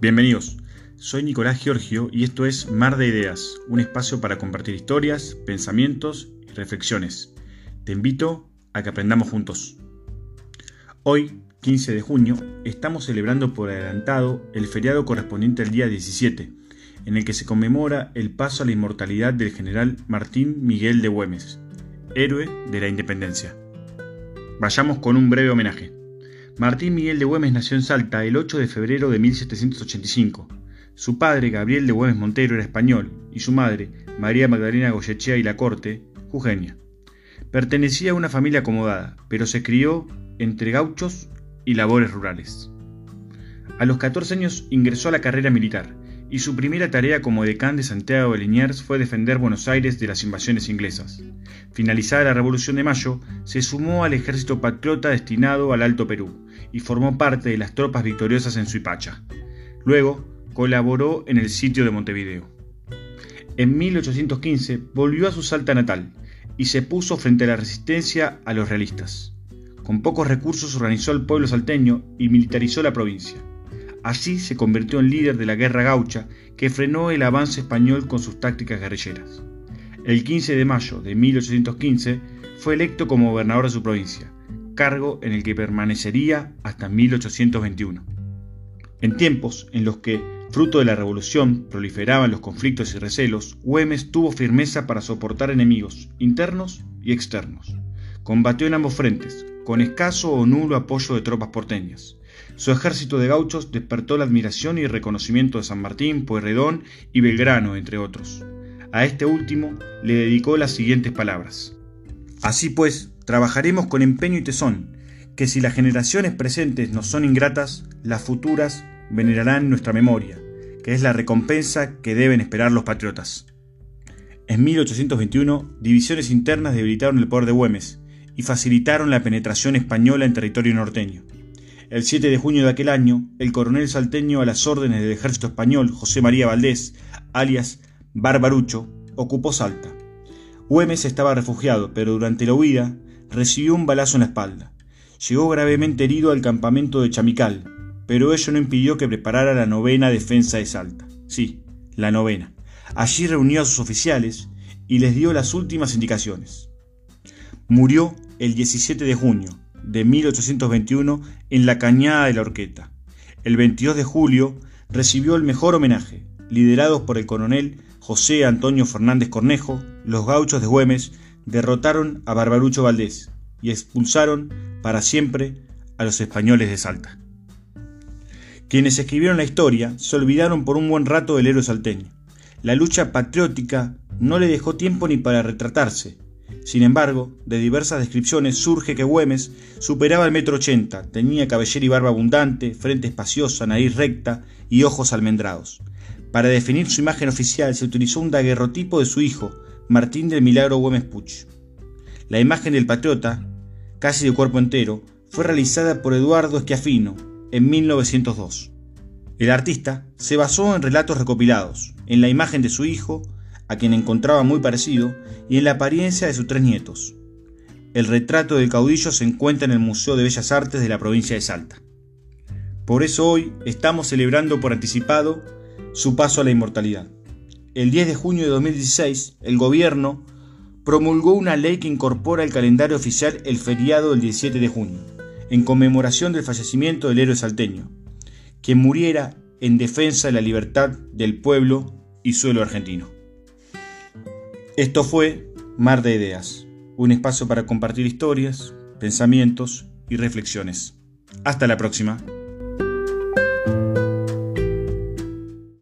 Bienvenidos, soy Nicolás Giorgio y esto es Mar de Ideas, un espacio para compartir historias, pensamientos y reflexiones. Te invito a que aprendamos juntos. Hoy, 15 de junio, estamos celebrando por adelantado el feriado correspondiente al día 17, en el que se conmemora el paso a la inmortalidad del general Martín Miguel de Güemes, héroe de la independencia. Vayamos con un breve homenaje. Martín Miguel de Güemes nació en Salta el 8 de febrero de 1785. Su padre, Gabriel de Güemes Montero, era español y su madre, María Magdalena Goyechea y la Corte, jujeña. Pertenecía a una familia acomodada, pero se crió entre gauchos y labores rurales. A los 14 años ingresó a la carrera militar y su primera tarea como decán de Santiago de Liniers fue defender Buenos Aires de las invasiones inglesas. Finalizada la Revolución de Mayo, se sumó al ejército patriota destinado al Alto Perú y formó parte de las tropas victoriosas en Suipacha. Luego, colaboró en el sitio de Montevideo. En 1815 volvió a su Salta natal y se puso frente a la resistencia a los realistas. Con pocos recursos organizó al pueblo salteño y militarizó la provincia. Así se convirtió en líder de la guerra gaucha que frenó el avance español con sus tácticas guerrilleras. El 15 de mayo de 1815 fue electo como gobernador de su provincia, cargo en el que permanecería hasta 1821. En tiempos en los que, fruto de la revolución, proliferaban los conflictos y recelos, Güemes tuvo firmeza para soportar enemigos internos y externos. Combatió en ambos frentes, con escaso o nulo apoyo de tropas porteñas. Su ejército de gauchos despertó la admiración y reconocimiento de San Martín, Pueyrredón y Belgrano, entre otros. A este último le dedicó las siguientes palabras. Así pues, trabajaremos con empeño y tesón, que si las generaciones presentes nos son ingratas, las futuras venerarán nuestra memoria, que es la recompensa que deben esperar los patriotas. En 1821, divisiones internas debilitaron el poder de Güemes y facilitaron la penetración española en territorio norteño. El 7 de junio de aquel año, el coronel salteño a las órdenes del ejército español, José María Valdés, alias Barbarucho, ocupó Salta. Güemes estaba refugiado, pero durante la huida recibió un balazo en la espalda. Llegó gravemente herido al campamento de Chamical, pero ello no impidió que preparara la novena defensa de Salta. Sí, la novena. Allí reunió a sus oficiales y les dio las últimas indicaciones. Murió el 17 de junio, de 1821 en la Cañada de la Horqueta. El 22 de julio recibió el mejor homenaje, liderados por el coronel José Antonio Fernández Cornejo, los gauchos de Güemes derrotaron a Barbarucho Valdés y expulsaron para siempre a los españoles de Salta. Quienes escribieron la historia se olvidaron por un buen rato del héroe salteño. La lucha patriótica no le dejó tiempo ni para retratarse, sin embargo, de diversas descripciones surge que Güemes superaba el metro ochenta, tenía cabellera y barba abundante, frente espaciosa, nariz recta y ojos almendrados. Para definir su imagen oficial se utilizó un daguerrotipo de su hijo, Martín del Milagro Güemes Puch. La imagen del patriota, casi de cuerpo entero, fue realizada por Eduardo Esquiafino en 1902. El artista se basó en relatos recopilados, en la imagen de su hijo, a quien encontraba muy parecido, y en la apariencia de sus tres nietos. El retrato del caudillo se encuentra en el Museo de Bellas Artes de la provincia de Salta. Por eso hoy estamos celebrando por anticipado su paso a la inmortalidad. El 10 de junio de 2016, el gobierno promulgó una ley que incorpora al calendario oficial el feriado del 17 de junio, en conmemoración del fallecimiento del héroe salteño, quien muriera en defensa de la libertad del pueblo y suelo argentino. Esto fue Mar de Ideas, un espacio para compartir historias, pensamientos y reflexiones. Hasta la próxima.